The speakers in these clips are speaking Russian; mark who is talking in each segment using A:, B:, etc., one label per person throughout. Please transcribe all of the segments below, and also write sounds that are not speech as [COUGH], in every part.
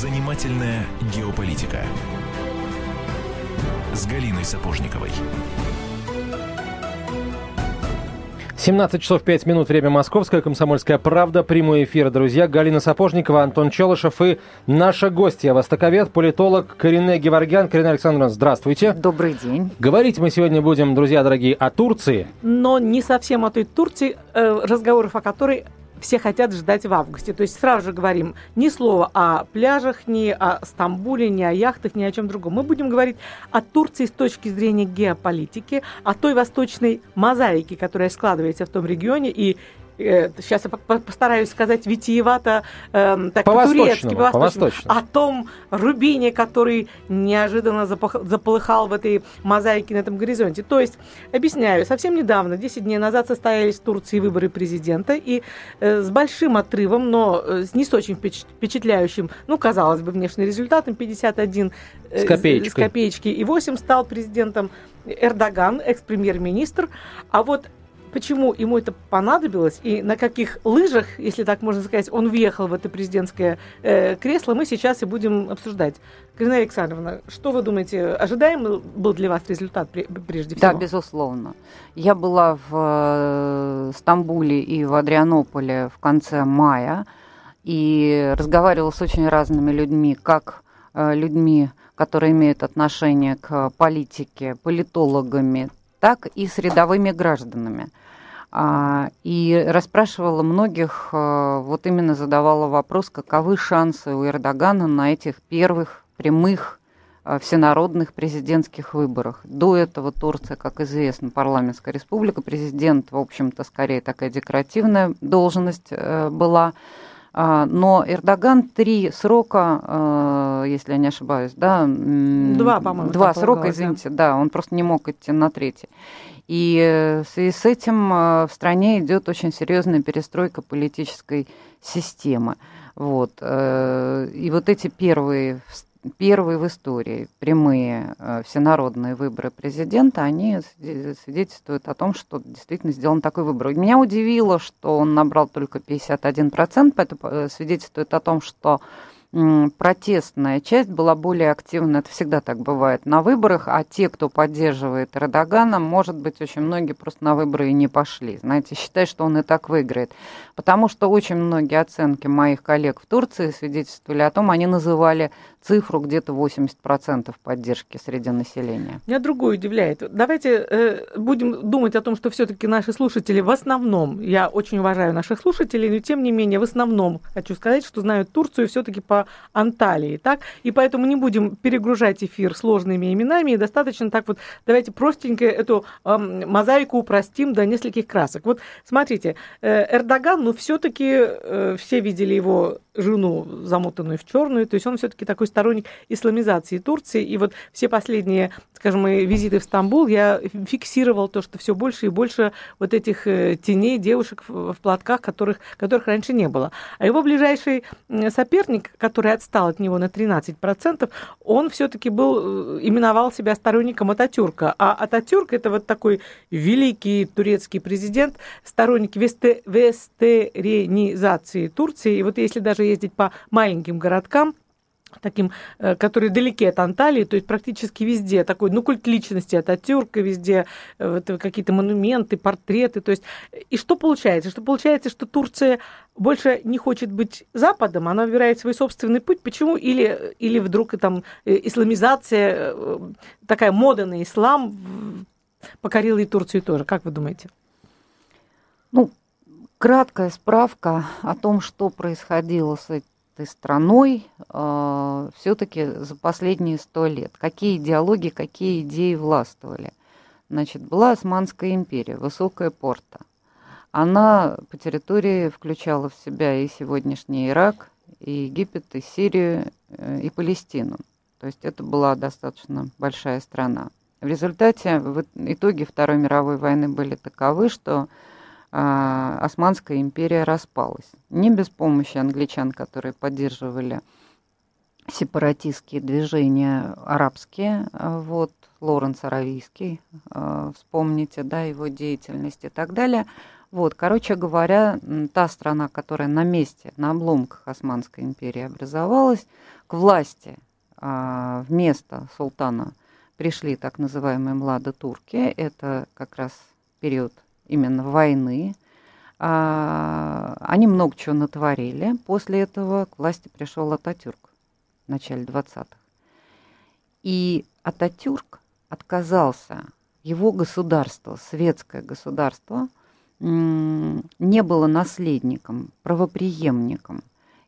A: Занимательная геополитика с Галиной Сапожниковой.
B: 17 часов 5 минут, время московское, комсомольская правда, прямой эфир, друзья. Галина Сапожникова, Антон Челышев и наша гостья, востоковед, политолог Корине Геворгян. Карина Александровна, здравствуйте.
C: Добрый день.
B: Говорить мы сегодня будем, друзья дорогие, о Турции.
D: Но не совсем о той Турции, э, разговоров о которой все хотят ждать в августе. То есть сразу же говорим ни слова о пляжах, ни о Стамбуле, ни о яхтах, ни о чем другом. Мы будем говорить о Турции с точки зрения геополитики, о той восточной мозаике, которая складывается в том регионе, и сейчас э, я постараюсь сказать витиевато, э, так по-турецки, по по о том рубине, который неожиданно заполыхал в этой мозаике на этом горизонте. То есть, объясняю, совсем недавно, 10 дней назад состоялись в Турции выборы президента, и э, с большим отрывом, но э, с не с очень впечатляющим, ну, казалось бы, внешним результатом, 51
B: э, с, копеечкой.
D: с копеечки и 8 стал президентом Эрдоган, экс-премьер-министр. А вот почему ему это понадобилось и на каких лыжах, если так можно сказать, он въехал в это президентское э, кресло, мы сейчас и будем обсуждать. Карина Александровна, что вы думаете, ожидаем был для вас результат прежде всего?
C: Да, безусловно. Я была в э, Стамбуле и в Адрианополе в конце мая и разговаривала с очень разными людьми, как э, людьми, которые имеют отношение к политике, политологами, так и с рядовыми гражданами. А, и расспрашивала многих, а, вот именно задавала вопрос, каковы шансы у Эрдогана на этих первых прямых а, всенародных президентских выборах. До этого Турция, как известно, парламентская республика, президент, в общем-то, скорее такая декоративная должность э, была. Но Эрдоган три срока, если я не ошибаюсь, да?
D: Два, по-моему.
C: Два срока, извините, да, он просто не мог идти на третий. И э, в связи с этим э, в стране идет очень серьезная перестройка политической системы. Вот. Э, и вот эти первые, первые в истории прямые всенародные выборы президента, они свидетельствуют о том, что действительно сделан такой выбор. Меня удивило, что он набрал только 51%, это свидетельствует о том, что протестная часть была более активна. Это всегда так бывает на выборах, а те, кто поддерживает Эрдогана, может быть, очень многие просто на выборы и не пошли. Знаете, считают, что он и так выиграет. Потому что очень многие оценки моих коллег в Турции свидетельствовали о том, они называли цифру где-то 80% поддержки среди населения.
D: Меня другое удивляет. Давайте э, будем думать о том, что все-таки наши слушатели в основном, я очень уважаю наших слушателей, но тем не менее в основном хочу сказать, что знают Турцию все-таки по Анталии, так? И поэтому не будем перегружать эфир сложными именами, и достаточно так вот, давайте простенько эту э, мозаику упростим до нескольких красок. Вот смотрите, э, Эрдоган, ну все-таки э, все видели его жену, замотанную в черную, то есть он все-таки такой сторонник исламизации Турции. И вот все последние, скажем, мои визиты в Стамбул, я фиксировал то, что все больше и больше вот этих э, теней девушек в платках, которых, которых раньше не было. А его ближайший соперник, который отстал от него на 13%, он все-таки был, э, именовал себя сторонником Ататюрка. А Ататюрк это вот такой великий турецкий президент, сторонник весте, вестеренизации Турции. И вот если даже ездить по маленьким городкам, таким, э, которые далеки от Анталии, то есть практически везде такой, ну, культ личности от Атюрка, везде э, какие-то монументы, портреты, то есть, и что получается? Что получается, что Турция больше не хочет быть Западом, она выбирает свой собственный путь, почему? Или, или вдруг там э, исламизация, такая мода на ислам покорила и Турцию тоже, как вы думаете?
C: Ну, краткая справка о том, что происходило с этой страной э, все-таки за последние сто лет. Какие идеологии, какие идеи властвовали. Значит, была Османская империя, высокая порта. Она по территории включала в себя и сегодняшний Ирак, и Египет, и Сирию, э, и Палестину. То есть это была достаточно большая страна. В результате, в итоге Второй мировой войны были таковы, что а, Османская империя распалась. Не без помощи англичан, которые поддерживали сепаратистские движения арабские, вот, Лоренс Аравийский, вспомните, да, его деятельность и так далее. Вот, короче говоря, та страна, которая на месте, на обломках Османской империи образовалась, к власти вместо султана пришли так называемые младотурки. Это как раз период именно войны. А, они много чего натворили. После этого к власти пришел Ататюрк в начале 20-х. И Ататюрк отказался, его государство, светское государство, не было наследником, правоприемником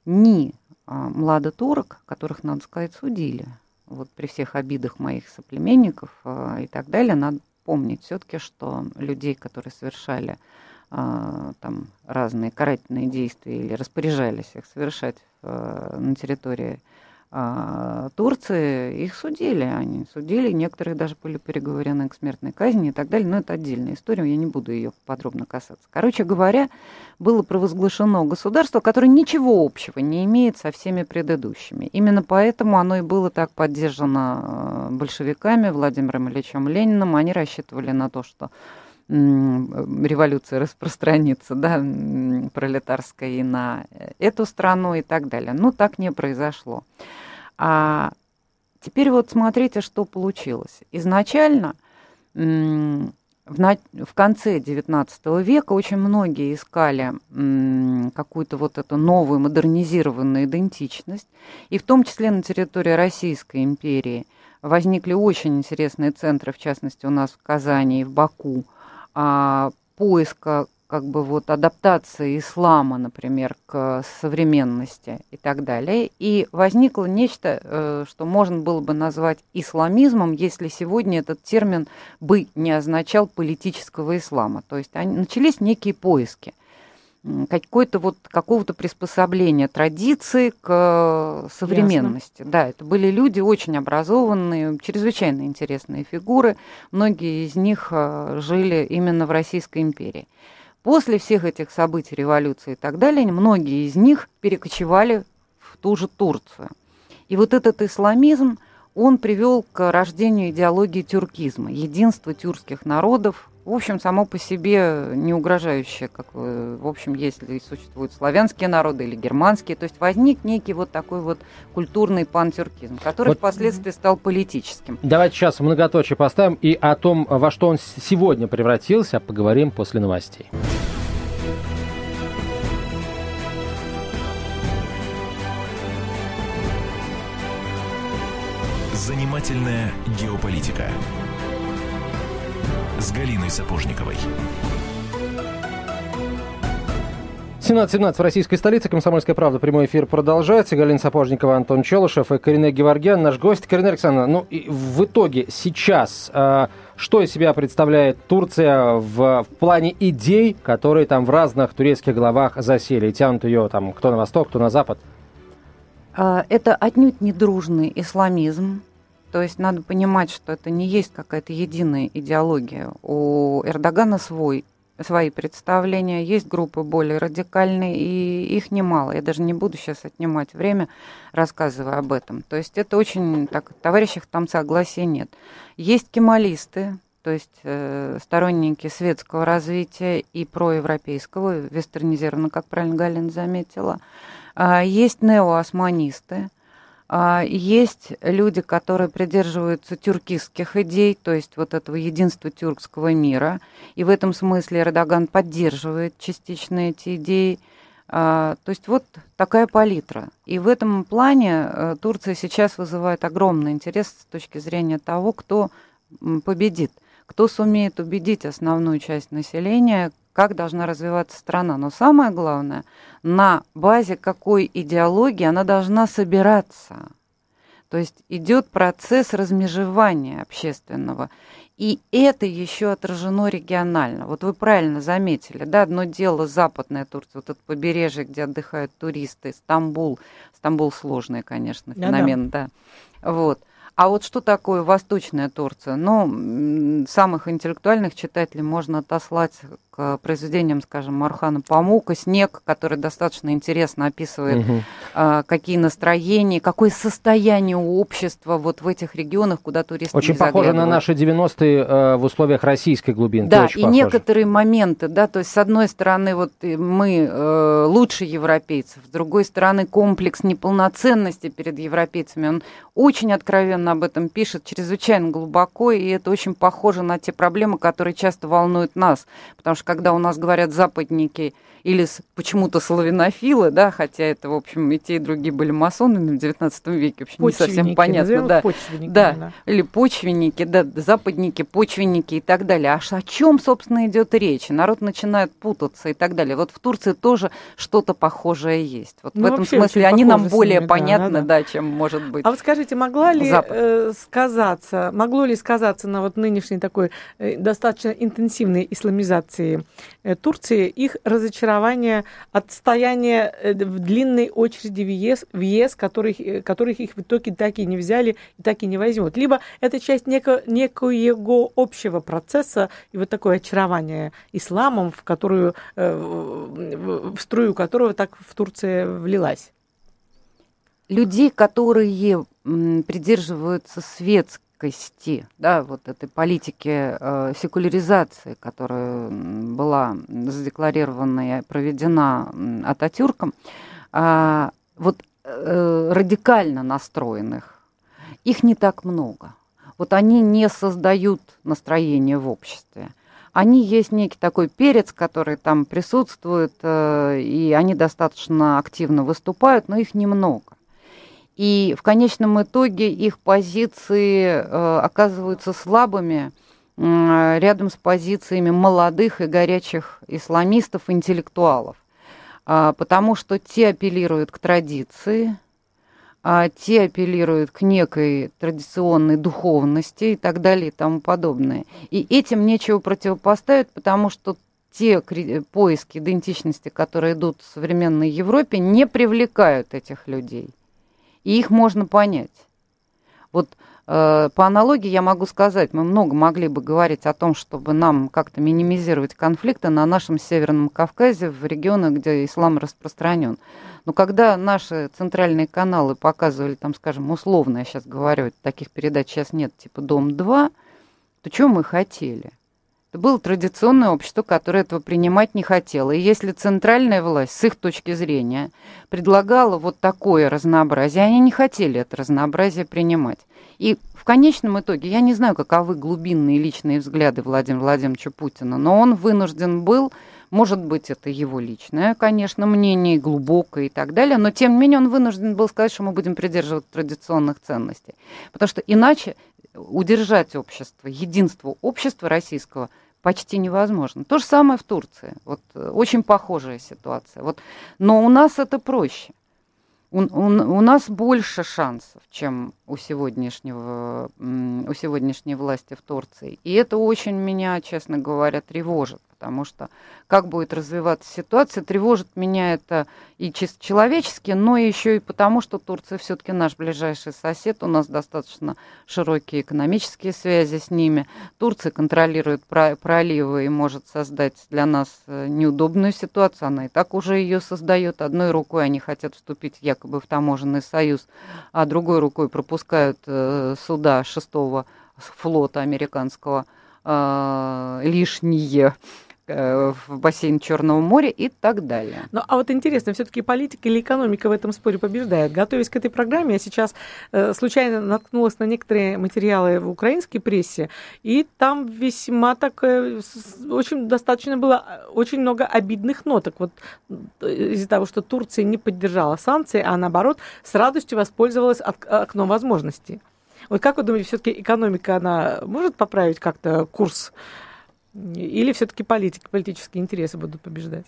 C: ни а, младотурок, которых, надо сказать, судили. Вот при всех обидах моих соплеменников а, и так далее, надо помнить все-таки, что людей, которые совершали а, там разные карательные действия или распоряжались их совершать а, на территории Турции, их судили. Они судили, некоторые даже были переговорены к смертной казни и так далее. Но это отдельная история, я не буду ее подробно касаться. Короче говоря, было провозглашено государство, которое ничего общего не имеет со всеми предыдущими. Именно поэтому оно и было так поддержано а, большевиками, Владимиром Ильичем Лениным. Они рассчитывали на то, что революция распространится, да, пролетарская и на эту страну и так далее. Но так не произошло. А теперь вот смотрите, что получилось. Изначально в, конце XIX века очень многие искали какую-то вот эту новую модернизированную идентичность, и в том числе на территории Российской империи возникли очень интересные центры, в частности у нас в Казани и в Баку, поиска как бы вот адаптации ислама, например, к современности и так далее. И возникло нечто, э, что можно было бы назвать исламизмом, если сегодня этот термин бы не означал политического ислама. То есть они, начались некие поиски какой-то вот какого-то приспособления традиции к э, современности. Ясно. Да, это были люди очень образованные, чрезвычайно интересные фигуры. Многие из них э, жили именно в Российской империи. После всех этих событий, революции и так далее, многие из них перекочевали в ту же Турцию. И вот этот исламизм, он привел к рождению идеологии тюркизма, единства тюркских народов в общем, само по себе не угрожающее, как, в общем, если существуют славянские народы или германские, то есть возник некий вот такой вот культурный пантюркизм, который вот. впоследствии стал политическим.
B: Давайте сейчас многоточие поставим и о том, во что он сегодня превратился, поговорим после новостей.
A: Занимательная геополитика с Галиной Сапожниковой.
B: 17.17 в российской столице. Комсомольская правда. Прямой эфир продолжается. Галина Сапожникова, Антон Челышев и Карине Геворгян, наш гость. Карина Александровна, ну и в итоге сейчас э, что из себя представляет Турция в, в плане идей, которые там в разных турецких головах засели и тянут ее там кто на восток, кто на запад?
C: А, это отнюдь не дружный исламизм. То есть надо понимать, что это не есть какая-то единая идеология. У Эрдогана свой, свои представления, есть группы более радикальные, и их немало. Я даже не буду сейчас отнимать время, рассказывая об этом. То есть это очень, так, товарищах там согласия нет. Есть кемалисты, то есть э, сторонники светского развития и проевропейского, вестернизированно, как правильно Галина заметила. А, есть неоосманисты, есть люди, которые придерживаются тюркистских идей, то есть вот этого единства тюркского мира. И в этом смысле Эрдоган поддерживает частично эти идеи. А, то есть вот такая палитра. И в этом плане э, Турция сейчас вызывает огромный интерес с точки зрения того, кто победит, кто сумеет убедить основную часть населения, как должна развиваться страна. Но самое главное, на базе какой идеологии она должна собираться. То есть идет процесс размежевания общественного. И это еще отражено регионально. Вот вы правильно заметили, да, одно дело западная Турция, вот это побережье, где отдыхают туристы, Стамбул. Стамбул сложный, конечно, феномен, да. да. Вот. А вот что такое Восточная Турция? Ну, самых интеллектуальных читателей можно отослать к произведениям, скажем, Мархана Памука «Снег», который достаточно интересно описывает, угу. а, какие настроения, какое состояние общества вот в этих регионах, куда туристы
B: Очень похоже на наши 90-е э, в условиях российской глубинки.
C: Да, и похоже. некоторые моменты, да, то есть с одной стороны вот мы э, лучше европейцев, с другой стороны комплекс неполноценности перед европейцами, он очень откровенно об этом пишет, чрезвычайно глубоко, и это очень похоже на те проблемы, которые часто волнуют нас, потому что когда у нас говорят западники или почему-то славянофилы, да, хотя это, в общем, и те, и другие были масонами в XIX веке, в общем, не совсем понятно, да. Да, да, или почвенники, да, западники, почвенники и так далее. А о чем, собственно, идет речь? Народ начинает путаться и так далее. Вот в Турции тоже что-то похожее есть. Вот ну, в этом смысле они нам более ними, понятны, да, да, да, чем может быть.
D: А вот скажите, могла ли э, сказаться, могло ли сказаться на вот нынешней такой э, достаточно интенсивной исламизации Э, Турции их разочарование, отстояние э, в длинной очереди в ЕС, в ЕС которых, э, которых их в итоге так и не взяли и так и не возьмут. Либо это часть неко, некоего общего процесса и вот такое очарование исламом, в которую, в струю которого так в Турции влилась.
C: Людей, которые придерживаются светской жесткости, да, вот этой политики э, секуляризации, которая была задекларирована и проведена Ататюрком, э, вот э, радикально настроенных, их не так много. Вот они не создают настроение в обществе. Они есть некий такой перец, который там присутствует, э, и они достаточно активно выступают, но их немного. И в конечном итоге их позиции э, оказываются слабыми рядом с позициями молодых и горячих исламистов, интеллектуалов. Э, потому что те апеллируют к традиции, а те апеллируют к некой традиционной духовности и так далее и тому подобное. И этим нечего противопоставить, потому что те поиски идентичности, которые идут в современной Европе, не привлекают этих людей и их можно понять. Вот э, по аналогии я могу сказать, мы много могли бы говорить о том, чтобы нам как-то минимизировать конфликты на нашем Северном Кавказе, в регионах, где ислам распространен. Но когда наши центральные каналы показывали, там, скажем, условно, я сейчас говорю, таких передач сейчас нет, типа «Дом-2», то что мы хотели? Это было традиционное общество, которое этого принимать не хотело. И если центральная власть, с их точки зрения, предлагала вот такое разнообразие, они не хотели это разнообразие принимать. И в конечном итоге, я не знаю, каковы глубинные личные взгляды Владимира Владимировича Путина, но он вынужден был, может быть, это его личное, конечно, мнение, глубокое и так далее, но тем не менее он вынужден был сказать, что мы будем придерживаться традиционных ценностей. Потому что иначе удержать общество, единство общества российского почти невозможно. То же самое в Турции. Вот э, очень похожая ситуация. Вот, но у нас это проще. У, у, у нас больше шансов, чем у сегодняшнего, у сегодняшней власти в Турции. И это очень меня, честно говоря, тревожит потому что как будет развиваться ситуация, тревожит меня это и чисто человечески, но еще и потому, что Турция все-таки наш ближайший сосед, у нас достаточно широкие экономические связи с ними. Турция контролирует проливы и может создать для нас э, неудобную ситуацию, она и так уже ее создает. Одной рукой они хотят вступить якобы в таможенный союз, а другой рукой пропускают э, суда шестого флота американского э, лишние в бассейн Черного моря и так далее.
D: Ну, а вот интересно, все-таки политика или экономика в этом споре побеждает? Готовясь к этой программе, я сейчас э, случайно наткнулась на некоторые материалы в украинской прессе, и там весьма так, э, очень достаточно было, очень много обидных ноток. Вот э, из-за того, что Турция не поддержала санкции, а наоборот с радостью воспользовалась от, окном возможностей. Вот как вы думаете, все-таки экономика, она может поправить как-то курс или все-таки политика, политические интересы будут побеждать?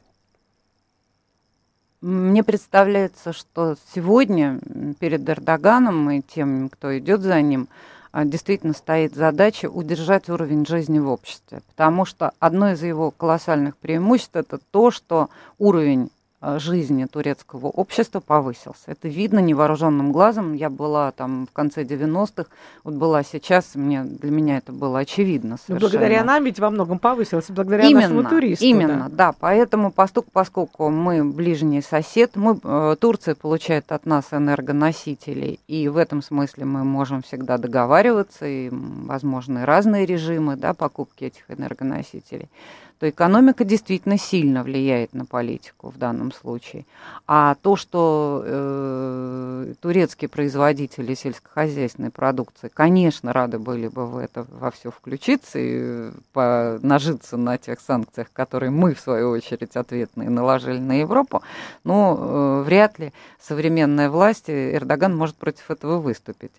C: Мне представляется, что сегодня перед Эрдоганом и тем, кто идет за ним, а, действительно стоит задача удержать уровень жизни в обществе. Потому что одно из его колоссальных преимуществ это то, что уровень жизни турецкого общества повысился. Это видно невооруженным глазом. Я была там в конце 90-х, вот была сейчас, мне, для меня это было очевидно
D: совершенно. Но благодаря нам ведь во многом повысилось, благодаря
C: именно,
D: нашему туристу.
C: Именно, да. да. Поэтому, поскольку, поскольку мы ближний сосед, мы, э, Турция получает от нас энергоносители, и в этом смысле мы можем всегда договариваться, и возможны разные режимы да, покупки этих энергоносителей то экономика действительно сильно влияет на политику в данном случае. А то, что э, турецкие производители сельскохозяйственной продукции, конечно, рады были бы в это во все включиться и по, нажиться на тех санкциях, которые мы, в свою очередь, ответные наложили на Европу, но э, вряд ли современная власть, Эрдоган может против этого выступить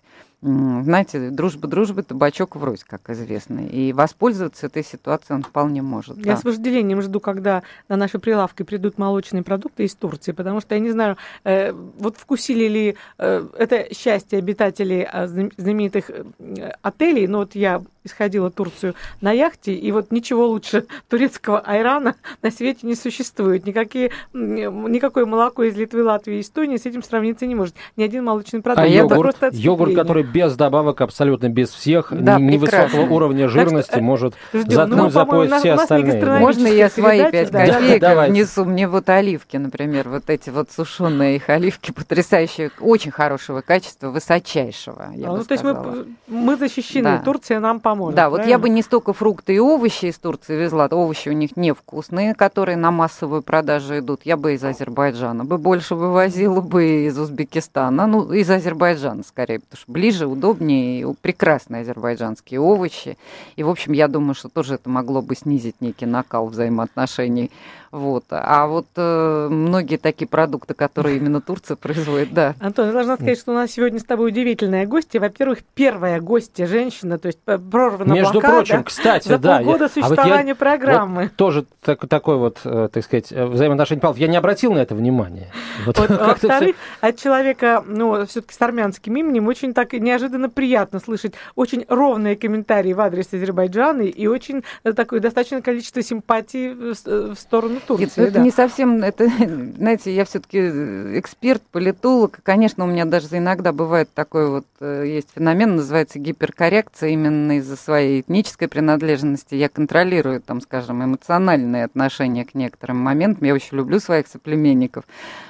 C: знаете, дружба дружбы, табачок врозь, как известно. И воспользоваться этой ситуацией он вполне может.
D: Я да. с вожделением жду, когда на наши прилавки придут молочные продукты из Турции, потому что я не знаю, э, вот вкусили ли э, это счастье обитателей э, знаменитых э, отелей, но вот я исходила Турцию на яхте, и вот ничего лучше [LAUGHS] турецкого айрана на свете не существует. Никакие, никакое молоко из Литвы, Латвии и Эстонии с этим сравниться не может. Ни один молочный продукт.
B: А йогурт, йогурт, который без добавок, абсолютно без всех, да, невысокого уровня жирности, что, может ждем. заткнуть ну, за пояс все остальные.
C: Можно я свои пять да. копеек да, внесу? Мне вот оливки, например, вот эти вот сушеные их оливки потрясающие, очень хорошего качества, высочайшего, я а, ну, То есть
D: мы, мы защищены, да. Турция нам поможет.
C: Да, правильно? вот я бы не столько фрукты и овощи из Турции везла, овощи у них невкусные, которые на массовую продажу идут, я бы из Азербайджана бы больше вывозила бы из Узбекистана, ну, из Азербайджана скорее, потому что ближе ближе, удобнее, прекрасные азербайджанские овощи. И, в общем, я думаю, что тоже это могло бы снизить некий накал взаимоотношений вот. А вот э, многие такие продукты, которые именно Турция производит, да.
D: Антон, я должна сказать, что у нас сегодня с тобой удивительная гостья. Во-первых, первая гостья женщина, то есть прорвана
B: Между
D: блокада
B: прочим, кстати,
D: за
B: да.
D: полгода существования а вот я, программы.
B: Вот тоже так, такой вот, э, так сказать, э, взаимоотношение Павлов. Я не обратил на это внимания.
D: Вот, вот, [LAUGHS] во-вторых, все... от человека, ну, все-таки с армянским именем, очень так неожиданно приятно слышать очень ровные комментарии в адрес Азербайджана и очень такое достаточное количество симпатий в сторону Турции.
C: Это
D: да.
C: не совсем, это, [LAUGHS] знаете, я все-таки эксперт, политолог. Конечно, у меня даже иногда бывает такой вот, э, есть феномен, называется гиперкоррекция, именно из-за своей этнической принадлежности. Я контролирую, там, скажем, эмоциональные отношения к некоторым моментам. Я очень люблю своих соплеменников.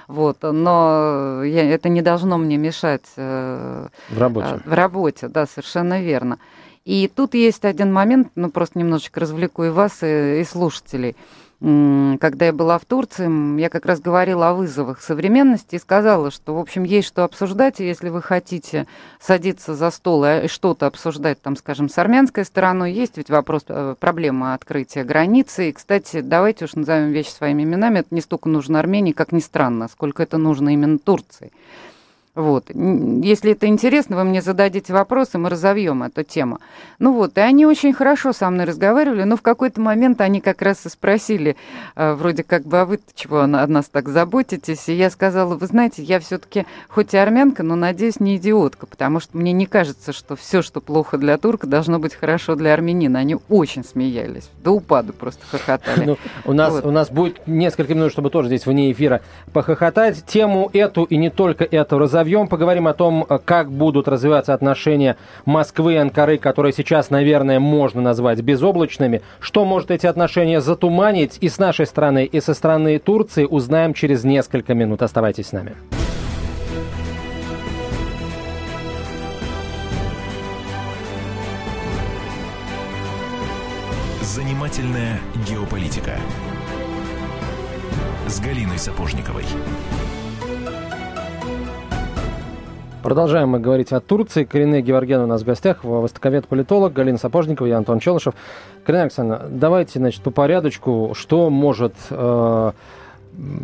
C: Вот, но я, это не должно мне мешать
B: э, в работе.
C: В работе, да, совершенно верно. И тут есть один момент, ну просто немножечко развлеку и вас, и, и слушателей когда я была в Турции, я как раз говорила о вызовах современности и сказала, что, в общем, есть что обсуждать, и если вы хотите садиться за стол и что-то обсуждать, там, скажем, с армянской стороной, есть ведь вопрос, э, проблема открытия границы. И, кстати, давайте уж назовем вещи своими именами, это не столько нужно Армении, как ни странно, сколько это нужно именно Турции. Вот. Если это интересно, вы мне зададите вопросы, мы разовьем эту тему. Ну вот, и они очень хорошо со мной разговаривали, но в какой-то момент они как раз и спросили, э, вроде как бы, а вы чего о нас так заботитесь? И я сказала, вы знаете, я все-таки хоть и армянка, но, надеюсь, не идиотка, потому что мне не кажется, что все, что плохо для турка, должно быть хорошо для армянина. Они очень смеялись, до упаду просто хохотали. [LAUGHS] Ну,
B: у, нас, вот. у нас будет несколько минут, чтобы тоже здесь вне эфира похохотать. Тему эту и не только эту разовьем разовьем, поговорим о том, э, как будут развиваться отношения Москвы и Анкары, которые сейчас, наверное, можно назвать безоблачными. Что может эти отношения затуманить и с нашей стороны, и со стороны Турции, узнаем через несколько минут. Оставайтесь с нами.
A: Занимательная геополитика с Галиной Сапожниковой.
B: Продолжаем мы говорить о Турции. Корене Геворген у нас в гостях, востоковед-политолог Галина Сапожникова и Антон Челышев. Карина Александровна, давайте, значит, по порядочку, что может, э,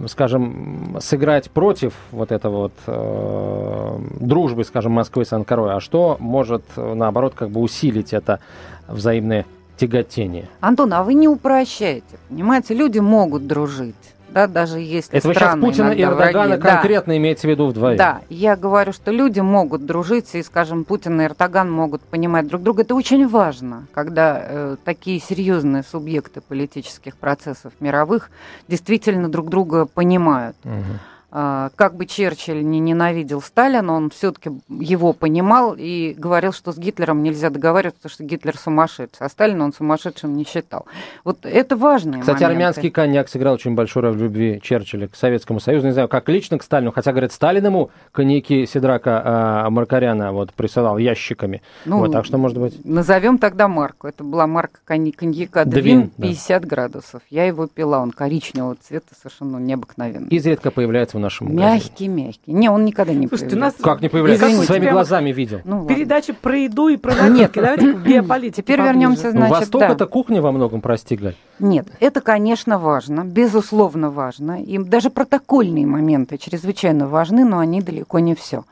B: скажем, сыграть против вот этого вот э, дружбы, скажем, Москвы с Анкарой, а что может, наоборот, как бы усилить это взаимное тяготение?
C: Антон, а вы не упрощаете, понимаете? Люди могут дружить да, даже если
B: Это вы сейчас Путина и Эрдогана
C: враги. Да.
B: конкретно имеете в виду вдвоем?
C: Да, я говорю, что люди могут дружить, и, скажем, Путин и Эрдоган могут понимать друг друга. Это очень важно, когда э, такие серьезные субъекты политических процессов мировых действительно друг друга понимают.
B: Мгм.
C: А, Как бы Черчилль не ненавидел Сталина, он все-таки его понимал и говорил, что с Гитлером нельзя договариваться, потому что Гитлер сумасшедший, а Сталина он сумасшедшим не считал. Вот это важные
B: Кстати,
C: моменты.
B: армянский коньяк сыграл очень большую роль в любви Черчилля к Советскому Союзу. Не знаю, как лично к Сталину, хотя, говорят, Сталин ему коньяки Сидрака а, Маркаряна вот, присылал ящиками.
C: Ну,
B: вот, так что, может быть...
C: Назовем тогда марку. Это была марка конь- коньяка
B: Двин,
C: Двин,
B: да.
C: 50 градусов. Я его пила, он коричневого цвета, совершенно необыкновенный.
B: Изредка появляется нашем магазине.
C: Мягкий, мягкий. Не, он никогда не
D: Слушайте, у нас
C: появляется.
B: Как не появляется?
C: Извините.
B: Своими
D: Прямо-
B: глазами видел.
C: Ну, ладно.
D: передача про еду и про [LAUGHS] напитки. Давайте к геополитике
C: Теперь
D: поближе.
C: вернемся,
B: Ну,
C: значит,
B: Восток
C: да.
B: это кухня во многом, прости, Галь.
C: Нет, это, конечно, важно, безусловно важно. И даже протокольные моменты чрезвычайно важны, но они далеко не все.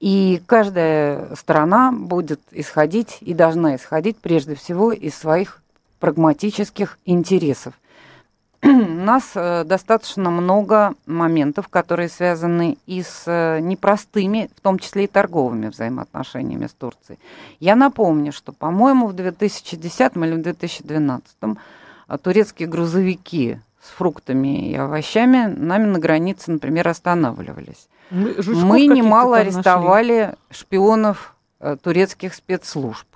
C: И каждая страна будет исходить и должна исходить прежде всего из своих прагматических интересов. У нас э, достаточно много моментов, которые связаны и с э, непростыми, в том числе и торговыми взаимоотношениями с Турцией. Я напомню, что, по-моему, в 2010 или в 2012 а турецкие грузовики с фруктами и овощами нами на границе, например, останавливались.
D: Мы,
C: Мы немало
D: там нашли.
C: арестовали шпионов э, турецких спецслужб.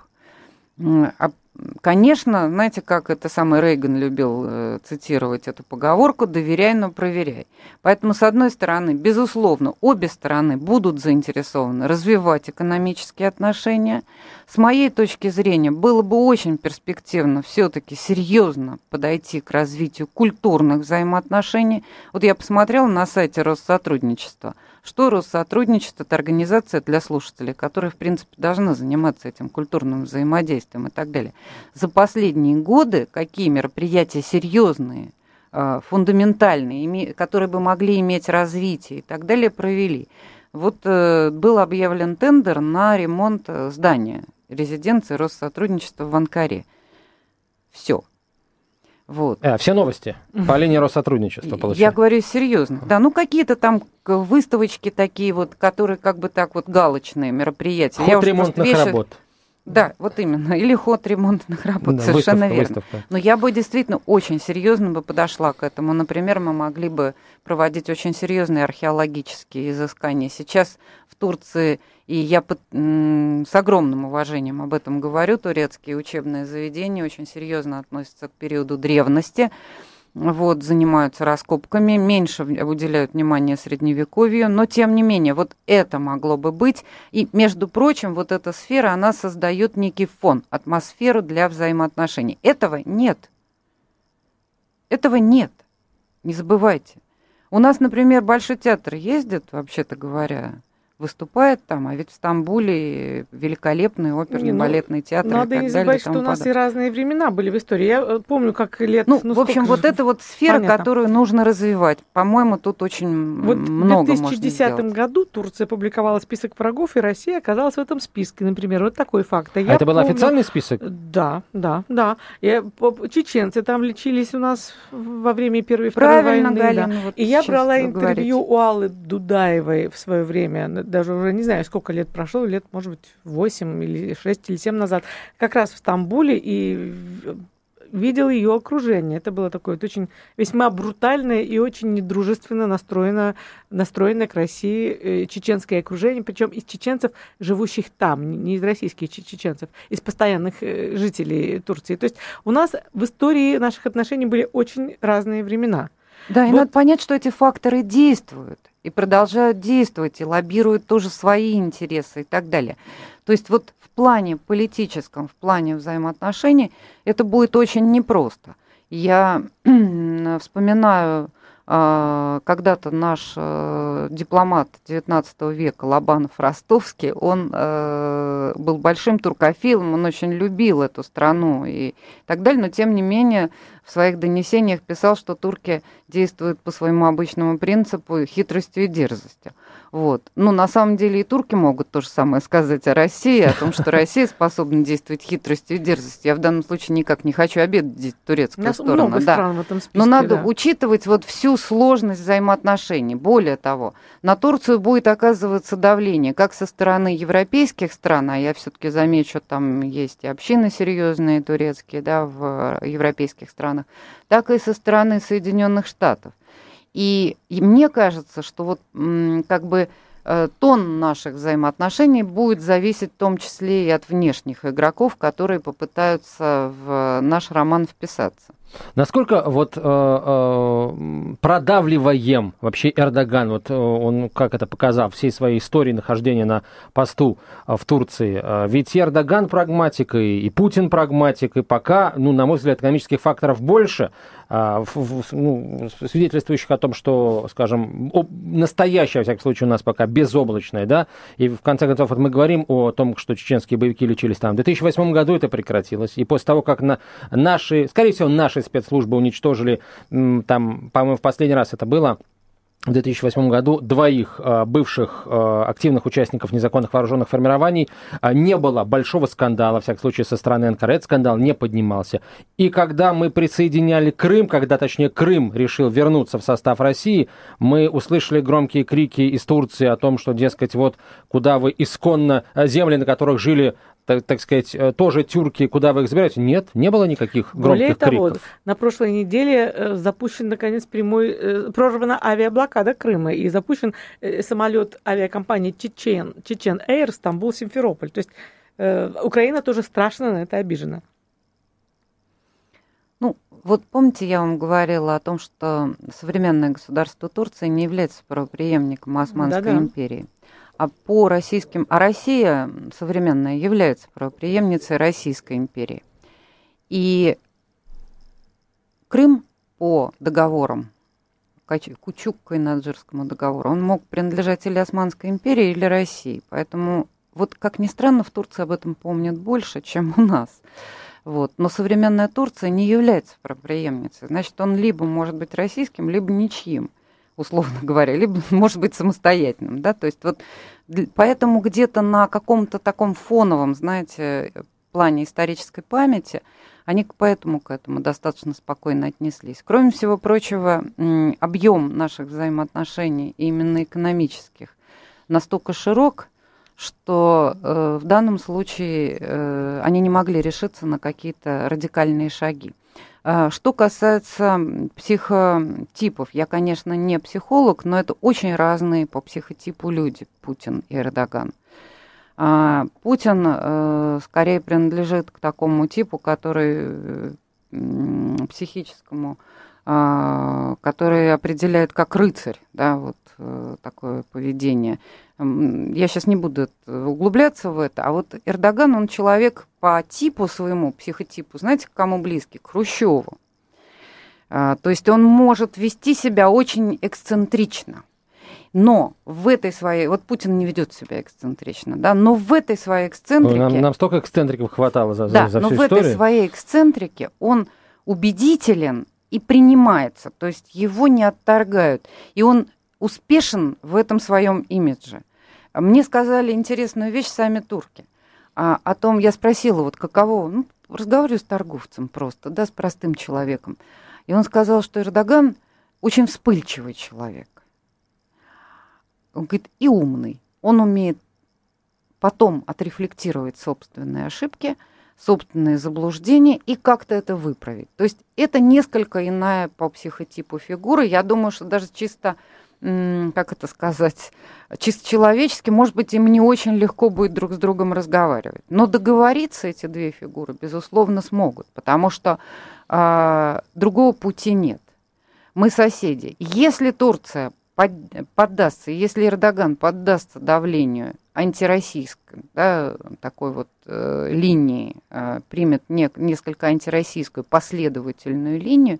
C: Конечно, знаете, как это самый Рейган любил э, цитировать эту поговорку «доверяй, но проверяй». Поэтому, с одной стороны, безусловно, обе стороны будут заинтересованы развивать экономические отношения. С моей точки зрения, было бы очень перспективно все-таки серьезно подойти к развитию культурных взаимоотношений. Вот я посмотрела на сайте Россотрудничества. Что Россотрудничество – это организация для слушателей, которая, в принципе, должна заниматься этим культурным взаимодействием и так далее. За последние годы какие мероприятия серьезные, а, фундаментальные, которые бы могли иметь развитие и так далее, провели. Вот э, был объявлен тендер на ремонт э, здания резиденции Россотрудничества в Анкаре. Все. Вот.
B: Э, все новости по линии Россотрудничества
C: Я
B: получили.
C: говорю серьезно. Да, ну какие-то там к- выставочки такие вот, которые как бы так вот галочные мероприятия. Я
B: Ход
C: уже
B: ремонтных
C: вешаю-
B: работ.
C: Да, вот именно. Или ход ремонтных работ,
B: Да,
C: совершенно
B: выставка,
C: верно.
B: выставка.
C: Но я бы действительно очень серьезно бы подошла к этому. Например, мы могли бы проводить очень серьезные археологические изыскания. Сейчас в Турции, и я с огромным уважением об этом говорю, турецкие учебные заведения очень серьезно относятся к периоду древности. Вот, занимаются раскопками, меньше уделяют внимание средневековью, но тем не менее, вот это могло бы быть. И, между прочим, вот эта сфера, она создает некий фон, атмосферу для взаимоотношений. Этого нет. Этого нет. Не забывайте. У нас, например, Большой театр ездит, вообще-то говоря, выступает там, а ведь в Стамбуле великолепный оперный
D: ну,
C: балетный театр
D: Надо
C: и так
D: не
C: далее.
D: забывать,
C: и
D: что у нас и
C: подобное.
D: разные времена были в истории. Я э, помню, как лет...
C: Ну, в общем,
D: сколько
C: вот
D: же-
C: это вот сфера,
D: Понятно.
C: которую нужно развивать. По-моему, тут очень
D: Вот
C: много
D: в
C: можно
D: 2010
C: сделать.
D: году Турция публиковала список врагов, и Россия оказалась в этом списке, например. Вот такой факт.
B: А это был официальный список?
D: Да, да, да. Я, по- чеченцы там лечились у нас во время Первой и Второй
C: Правильно,
D: войны. да.
C: Галина. вот
D: И я брала интервью
C: говорите.
D: у Аллы Дудаевой в свое время, даже уже не знаю, сколько лет прошло, лет, может быть, 8 или 6 или 7 назад, как раз в Стамбуле, и видел ее окружение. Это было такое вот очень весьма брутальное и очень недружественно настроено, настроенное к России э, чеченское окружение, причем из чеченцев, живущих там, не- из российских че- чеченцев, из постоянных э, жителей Турции. То есть у нас в истории наших отношений были очень разные времена.
C: Да, и
D: Вот-
C: надо понять, что эти факторы действуют и продолжают действовать, и лоббируют тоже свои интересы и так далее. То есть вот в плане политическом, в плане взаимоотношений это будет очень непросто. Я [CLEARS THROAT] вспоминаю а, когда-то наш э, дипломат XIX века Лобанов Ростовский, он э, был большим туркофилом, он очень любил эту страну и так далее, но тем не менее в своих донесениях писал, что турки действуют по своему обычному принципу хитростью и дерзостью. Вот. Ну, на самом деле и турки могут то же самое сказать о России, о том, что Россия способна действовать хитростью и дерзостью. Я в данном случае никак не хочу обидеть турецкую
D: Нас
C: сторону.
D: много
C: да.
D: стран в этом списке,
C: Но надо
D: да.
C: учитывать вот всю сложность взаимоотношений. Более того, на Турцию будет оказываться давление как со стороны европейских стран, а я все-таки замечу, там есть и общины серьезные турецкие, да, в европейских странах, так и со стороны Соединенных Штатов. И, и мне кажется, что вот как бы э, тон наших взаимоотношений будет зависеть в том числе и от внешних игроков, которые попытаются в наш роман вписаться.
B: Насколько вот э, э, продавливаем вообще Эрдоган, вот э, он как это показал всей своей истории нахождения на посту в Турции. Ведь Эрдоган прагматик, и, Путин прагматик, и пока, ну, на мой взгляд, экономических факторов больше, ну, свидетельствующих о том, что, скажем, настоящее, во всяком случае, у нас пока безоблачное, да, и в конце концов вот мы говорим о том, что чеченские боевики лечились там. В 2008 году это прекратилось, и после того, как на наши, скорее всего, наши спецслужбы уничтожили, там, по-моему, в последний раз это было, в 2008 году двоих э, бывших э, активных участников незаконных вооруженных формирований э, не было большого скандала, во всяком случае, со стороны НКР. Этот скандал не поднимался. И когда мы присоединяли Крым, когда, точнее, Крым решил вернуться в состав России, мы услышали громкие крики из Турции о том, что, дескать, вот куда вы исконно, земли, на которых жили так, так сказать, э, тоже тюрки, куда вы их забираете? Нет, не было никаких
D: Более
B: громких
D: того,
B: криков.
D: на прошлой неделе э, запущен, наконец, прямой, э, прорвана авиаблокада Крыма и запущен самолет авиакомпании Чечен, Чечен Эйр, Стамбул, Симферополь. То есть Украина тоже страшно на это обижена.
C: Ну, вот помните, я вам говорила о том, что современное государство Турции не является правопреемником Османской
D: Да-да.
C: империи. А по российским... А Россия современная является правопреемницей Российской империи. И Крым по договорам, Кач- Кучук-Кайнаджирскому договору, он мог принадлежать или Османской империи, или России. Поэтому, вот как ни странно, в Турции об этом помнят больше, чем у нас. Вот. Но современная Турция не является правопреемницей. Значит, он либо может быть российским, либо ничьим, условно говоря, либо [LAUGHS] может быть самостоятельным. Да? То есть вот поэтому где-то на каком-то таком фоновом, знаете, плане исторической памяти они поэтому к этому достаточно спокойно отнеслись. Кроме всего прочего, объем наших взаимоотношений, именно экономических, настолько широк, что э, в данном случае э, они не могли решиться на какие-то радикальные шаги. А, Что касается психотипов, я, конечно, не психолог, но это очень разные по психотипу люди, Путин и Эрдоган. А, Путин э, скорее принадлежит к такому типу, который э, психическому, а, который определяет как рыцарь, да, вот э, такое поведение. Я сейчас не буду углубляться в это, а вот Эрдоган, он человек по типу своему, психотипу, знаете, к кому близкий? К Хрущеву. А, То есть он может вести себя очень эксцентрично. Но в этой своей, вот Путин не ведет себя эксцентрично, да, но в этой своей
B: Ну,
C: эксцентрике,
B: Нам, нам столько эксцентриков хватало за, за-
C: да,
B: за
C: но
B: всю
C: в этой
B: историю.
C: своей эксцентрике он убедителен и принимается, то есть его не отторгают, и он успешен в этом своем имидже. Мне сказали интересную вещь сами турки. А, о том я спросила, вот каково, ну, разговариваю с торговцем просто, да, с простым человеком. И он сказал, что Эрдоган очень вспыльчивый человек. Он говорит, и умный. Он умеет потом отрефлектировать собственные ошибки, собственные заблуждения и как-то это выправить. То есть это несколько иная по психотипу фигуры. Я думаю, что даже чисто, как это сказать, чисто человечески, может быть, им не очень легко будет друг с другом разговаривать. Но договориться эти две фигуры, безусловно, смогут, потому что а, другого пути нет. Мы соседи. Если Турция под- поддастся, если Эрдоган поддастся давлению антироссийской, да, такой вот э, линии, э, примет не- несколько антироссийскую последовательную линию,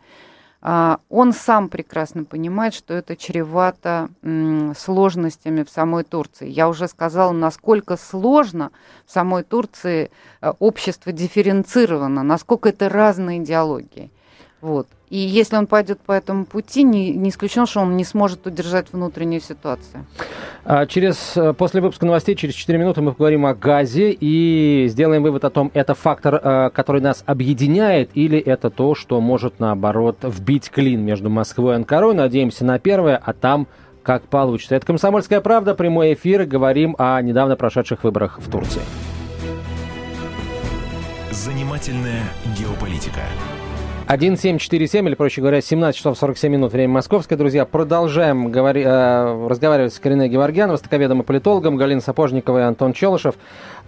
C: а, он сам прекрасно понимает, что это чревато м, сложностями в самой Турции. Я уже сказала, насколько сложно в самой Турции э, общество дифференцировано, насколько это разные идеологии. Вот. И если он пойдет по этому пути, не, не исключено, что он не сможет удержать внутреннюю ситуацию.
B: А через, э, после выпуска новостей, через 4 минуты мы поговорим о газе и сделаем вывод о том, это фактор, э, который нас объединяет, или это то, что может, наоборот, вбить клин между Москвой и Анкарой. Надеемся на первое, а там как получится. Это «Комсомольская правда», прямой эфир. Говорим о недавно прошедших выборах в Турции.
A: Занимательная геополитика.
B: 1747, или, проще говоря, 17 часов 47 минут, время московское. Друзья, продолжаем говори, э, разговаривать с Кориной Геворгян, востоковедом и политологом, Галина Сапожникова и Антон Челышев.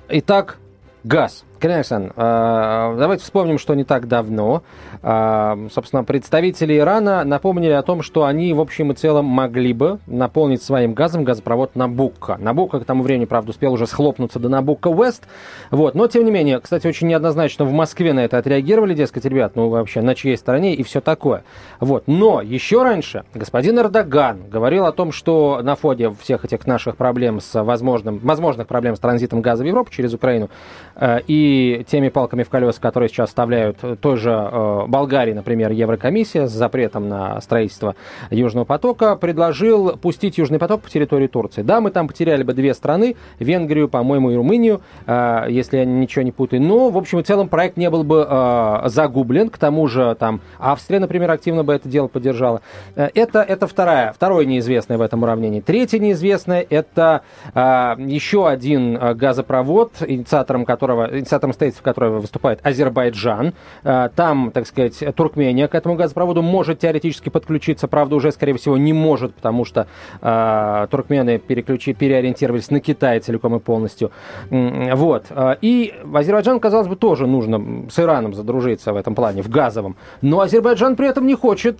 B: Итак, газ. Конечно, э, давайте вспомним, что не так давно, э, собственно, представители Ирана напомнили о том, что они, в общем и целом, могли бы наполнить своим газом газопровод Набукка. Набукка к тому времени, правда, успел уже схлопнуться до Набукка Уэст. Вот. Но, тем не менее, кстати, очень неоднозначно в Москве на это отреагировали, дескать, ребят, ну вообще на чьей стороне и все такое. Вот. Но еще раньше господин Эрдоган говорил о том, что на фоне всех этих наших проблем с возможным, возможных проблем с транзитом газа в Европу через Украину э, теми палками в колеса, которые сейчас вставляют той же э, Болгарии, например, Еврокомиссия с запретом на строительство Южного потока, предложил пустить Южный поток по территории Турции. Да, мы там потеряли бы две страны, Венгрию, по-моему, и Румынию, э, если я ничего не путаю. Но, в общем и целом, проект не был бы э, загублен. К тому же, там, Австрия, например, активно бы это дело поддержала. Э, это, это вторая, второе неизвестное в этом уравнении. Третье неизвестное – это э, еще один э, газопровод, инициатором которого, инициатором Аtom States, в которой выступает Азербайджан. Э, там, так сказать, Туркмения к этому газопроводу может теоретически подключиться, правда, уже, скорее всего, не может, потому что э, туркмены переключи, переориентировались на Китай целиком и полностью. Вот. Э, и Азербайджан, казалось бы, тоже нужно с Ираном задружиться в этом плане, в газовом. Но Азербайджан при этом не хочет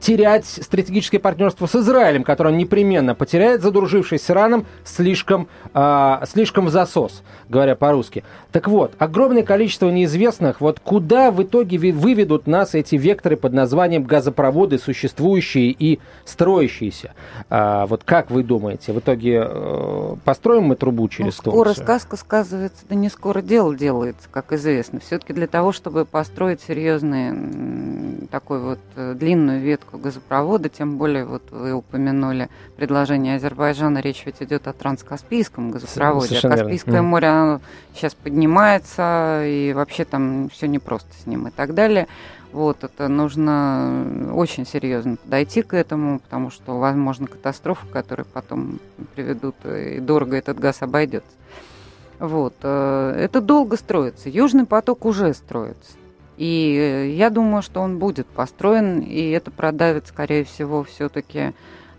B: терять стратегическое партнерство с Израилем, которое он непременно потеряет, задружившись с Ираном слишком, э, слишком в засос, говоря по-русски. Так вот, огромное количество неизвестных, вот куда в итоге выведут нас эти векторы под названием газопроводы, существующие и строящиеся. А, вот как вы думаете, в итоге э, построим мы трубу через ну,
C: скоро Турцию? сказка сказывается, да не скоро дело делается, как известно. Все-таки для того, чтобы построить серьезный такой вот э, длинную ветку газопровода, тем более вот вы упомянули предложение Азербайджана, речь ведь идет о транскаспийском газопроводе. Совершенно а Каспийское верно. море оно сейчас поднимается, и вообще там все непросто с ним и так далее. Вот, это нужно очень серьезно подойти к этому, потому что, возможно, катастрофы, которые потом приведут, и дорого этот газ обойдется. Вот, э, это долго строится. Южный поток уже строится. И э, я думаю, что он будет построен, и это продавит, скорее всего, все-таки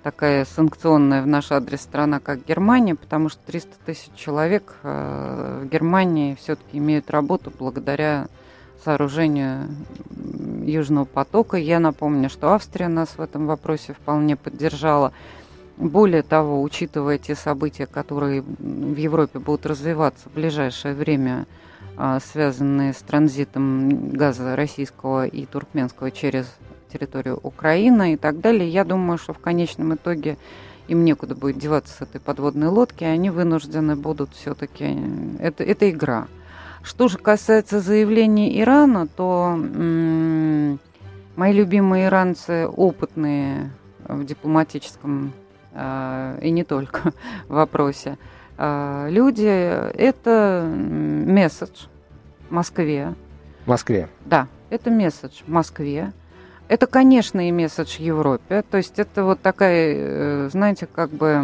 C: такая санкционная в наш адрес страна, как Германия, потому что 300 тысяч человек э, в Германии все-таки имеют работу благодаря сооружению Южного потока. Я напомню, что Австрия нас в этом вопросе вполне поддержала. Более того, учитывая те события, которые в Европе будут развиваться в ближайшее время, а, связанные с транзитом газа российского и туркменского через территорию Украины и так далее. Я думаю, что в конечном итоге им некуда будет деваться с этой подводной лодки, они вынуждены будут все-таки... Это, это игра. Что же касается заявлений Ирана, то м- мои любимые иранцы опытные в дипломатическом э, и не только [LAUGHS] вопросе, а, люди, это месседж Москве.
B: Москве.
C: Да, это месседж Москве. Это, конечно, и месседж Европе. То есть это вот такая, э, знаете, как бы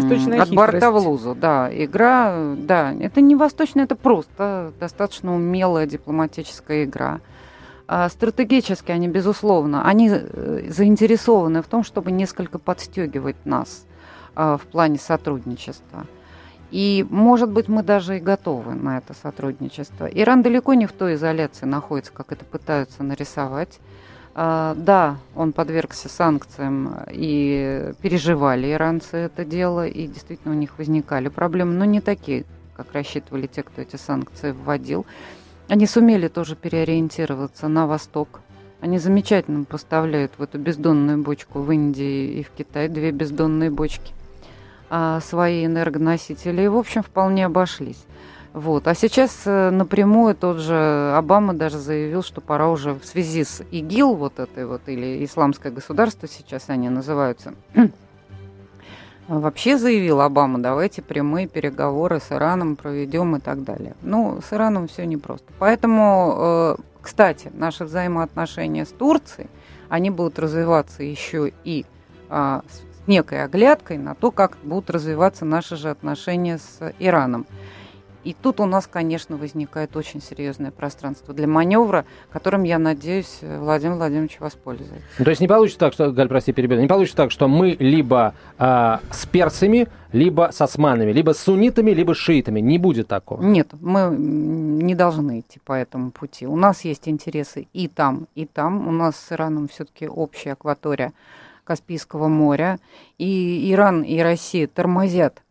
D: Восточная
C: от борта в лузу. Да, игра, да. Это не восточная, это просто достаточно умелая дипломатическая игра. А стратегически они, безусловно, они э, заинтересованы в том, чтобы несколько подстегивать нас а, в плане сотрудничества. И, может быть, мы даже и готовы на это сотрудничество. Иран далеко не в той изоляции находится, как это пытаются нарисовать. А, да, он подвергся санкциям, и переживали иранцы это дело, и действительно у них возникали проблемы, но не такие, как рассчитывали те, кто эти санкции вводил. Они сумели тоже переориентироваться на восток. Они замечательно поставляют в эту бездонную бочку в Индии и в Китае две бездонные бочки а, свои энергоносители. И, в общем, вполне обошлись. Вот. А сейчас э, напрямую тот же Обама даже заявил, что пора уже в связи с ИГИЛ, вот этой вот, или Исламское государство сейчас они называются, [CLEARS THROAT] вообще заявил Обама, давайте прямые переговоры с Ираном проведем и так далее. Ну, с Ираном все непросто. Поэтому, э, кстати, наши взаимоотношения с Турцией, они будут развиваться еще и а, с некой оглядкой на то, как будут развиваться наши же отношения с Ираном. И тут у нас, конечно, возникает очень серьезное пространство для маневра, которым, я надеюсь, Владимир Владимирович воспользуется.
B: Ну, то есть не получится так, что, Галь, прости, перебил, не получится так, что мы либо э, с перцами, либо с османами, либо с суннитами, либо с шиитами. Не будет такого.
C: Нет, мы не должны идти по этому пути. У нас есть интересы и там, и там. У нас с Ираном все-таки общая акватория Каспийского моря. И Иран и Россия тормозят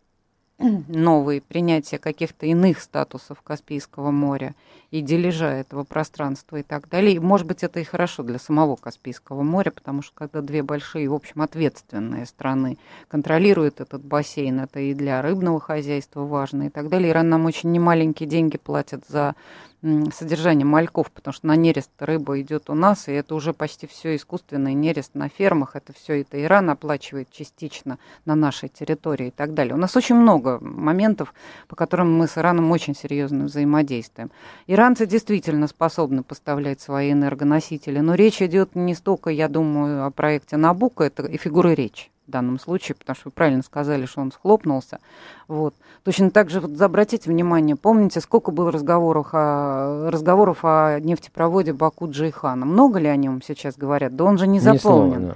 C: новые принятия каких-то иных статусов Каспийского моря и дележа этого пространства и так далее. И, может быть, это и хорошо для самого Каспийского моря, потому что когда две большие, в общем, ответственные страны контролируют этот бассейн, это и для рыбного хозяйства важно и так далее. Иран нам очень немаленькие деньги платят за содержание мальков, потому что на нерест рыба идет у нас, и это уже почти все искусственный нерест на фермах, это все это Иран оплачивает частично на нашей территории и так далее. У нас очень много моментов, по которым мы с Ираном очень серьезно взаимодействуем. Иранцы действительно способны поставлять свои энергоносители, но речь идет не столько, я думаю, о проекте Набука, это и фигуры речи в данном случае, потому что вы правильно сказали, что он схлопнулся. Вот. Точно так же вот обратите внимание, помните, сколько было разговоров о, разговоров о нефтепроводе Баку-Джейхана? Много ли о нем сейчас говорят? Да он же не заполнен. Ни слова, да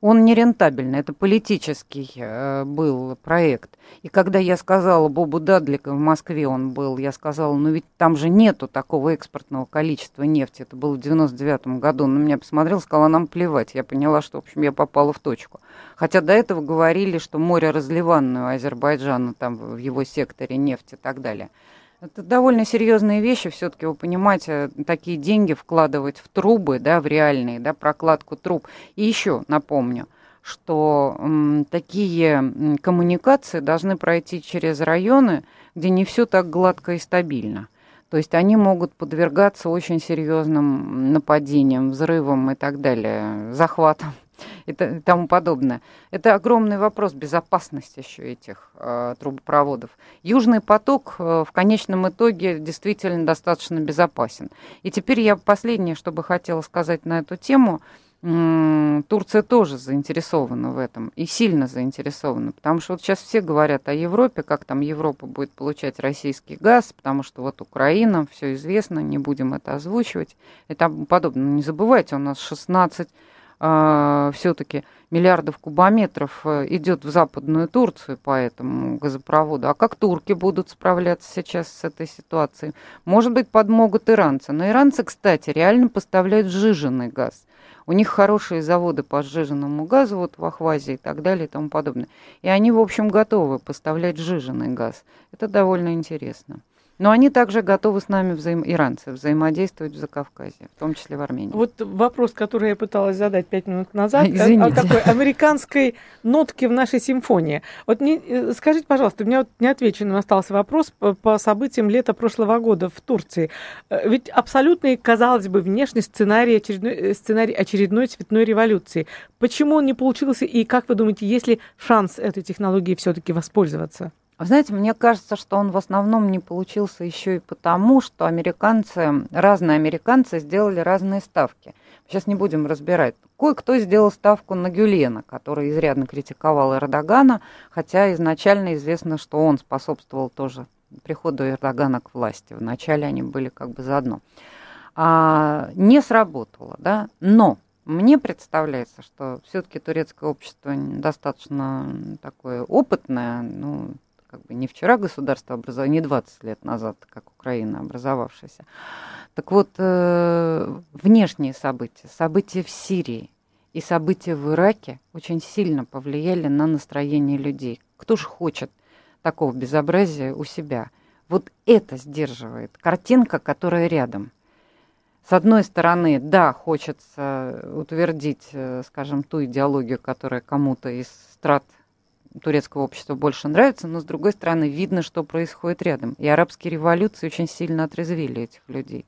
C: он нерентабельный, это политический э, был проект. И когда я сказала Бобу Дадлика, в Москве он был, я сказала, ну ведь там же нету такого экспортного количества нефти, это было в 99 году, он на меня посмотрел, сказал, а нам плевать. Я поняла, что, в общем, я попала в точку. Хотя до этого говорили, что море разливанное у Азербайджана, там в его секторе нефти и так далее. Это довольно серьезные вещи, все-таки вы понимаете, такие деньги вкладывать в трубы, да, в реальные, да, прокладку труб. И еще напомню, что м, такие коммуникации должны пройти через районы, где не все так гладко и стабильно. То есть они могут подвергаться очень серьезным нападениям, взрывам и так далее, захватам и тому подобное. Это огромный вопрос безопасности еще этих э, трубопроводов. Южный поток э, в конечном итоге действительно достаточно безопасен. И теперь я последнее, что бы хотела сказать на эту тему. Турция тоже заинтересована в этом и сильно заинтересована, потому что вот сейчас все говорят о Европе, как там Европа будет получать российский газ, потому что вот Украина, все известно, не будем это озвучивать и тому подобное. Но не забывайте, у нас 16 а, все-таки миллиардов кубометров э, идет в Западную Турцию по этому газопроводу. А как турки будут справляться сейчас с этой ситуацией? Может быть, подмогут иранцы. Но иранцы, кстати, реально поставляют сжиженный газ. У них хорошие заводы по сжиженному газу, вот в Ахвазе и так далее и тому подобное. И они, в общем, готовы поставлять сжиженный газ. Это довольно интересно. Но они также готовы с нами, взаим... иранцы, взаимодействовать в Закавказье, в том числе в Армении.
D: Вот вопрос, который я пыталась задать пять минут назад, Извините. о такой американской нотке в нашей симфонии. Вот не, э, скажите, пожалуйста, у меня вот неотвеченным остался вопрос по, по событиям лета прошлого года в Турции. Э, ведь абсолютный, казалось бы, внешний сценарий очередной, э, сценарий очередной цветной революции. Почему он не получился и как вы думаете, есть ли шанс этой технологии все-таки воспользоваться?
C: Вы знаете, мне кажется, что он в основном не получился еще и потому, что американцы, разные американцы сделали разные ставки. Сейчас не будем разбирать. Кое-кто сделал ставку на Гюлена, который изрядно критиковал Эрдогана, хотя изначально известно, что он способствовал тоже приходу Эрдогана к власти. Вначале они были как бы заодно. А, не сработало, да, но мне представляется, что все-таки турецкое общество достаточно такое опытное, ну, как бы не вчера государство образовалось, не 20 лет назад, как Украина образовавшаяся. Так вот, э, внешние события, события в Сирии и события в Ираке очень сильно повлияли на настроение людей. Кто же хочет такого безобразия у себя? Вот это сдерживает картинка, которая рядом. С одной стороны, да, хочется утвердить, э, скажем, ту идеологию, которая кому-то из страт турецкого общества больше нравится, но, с другой стороны, видно, что происходит рядом. И арабские революции очень сильно отрезвили этих людей.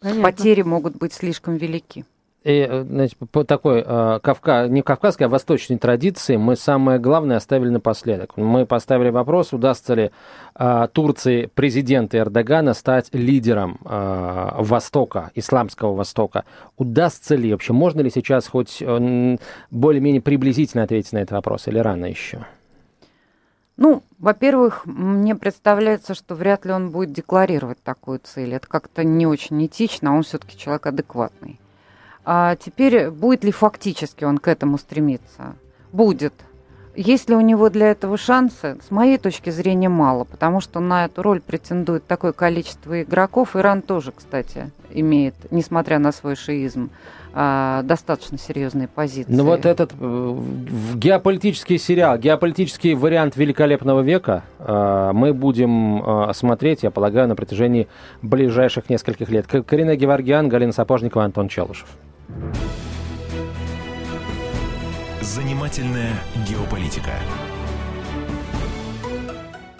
C: Понятно. Потери могут быть слишком велики.
B: И, э, значит, по такой э, Кавка... не кавказской, а восточной традиции мы самое главное оставили напоследок. Мы поставили вопрос, удастся ли э, Турции президента Эрдогана стать лидером э, Востока, исламского Востока. Удастся ли вообще? Можно ли сейчас хоть э, более-менее приблизительно ответить на этот вопрос или рано еще?
C: Ну, во-первых, мне представляется, что вряд ли он будет декларировать такую цель. Это как-то не очень этично, а он все-таки человек адекватный. А теперь будет ли фактически он к этому стремиться? Будет. Есть ли у него для этого шансы? С моей точки зрения, мало, потому что на эту роль претендует такое количество игроков. Иран тоже, кстати, имеет, несмотря на свой шиизм, а, достаточно серьезные позиции.
B: Ну вот этот э, геополитический сериал, геополитический вариант великолепного века э, мы будем э, смотреть, я полагаю, на протяжении ближайших нескольких лет. Карина Геворгиан, Галина Сапожникова, Антон Челышев.
A: Занимательная геополитика.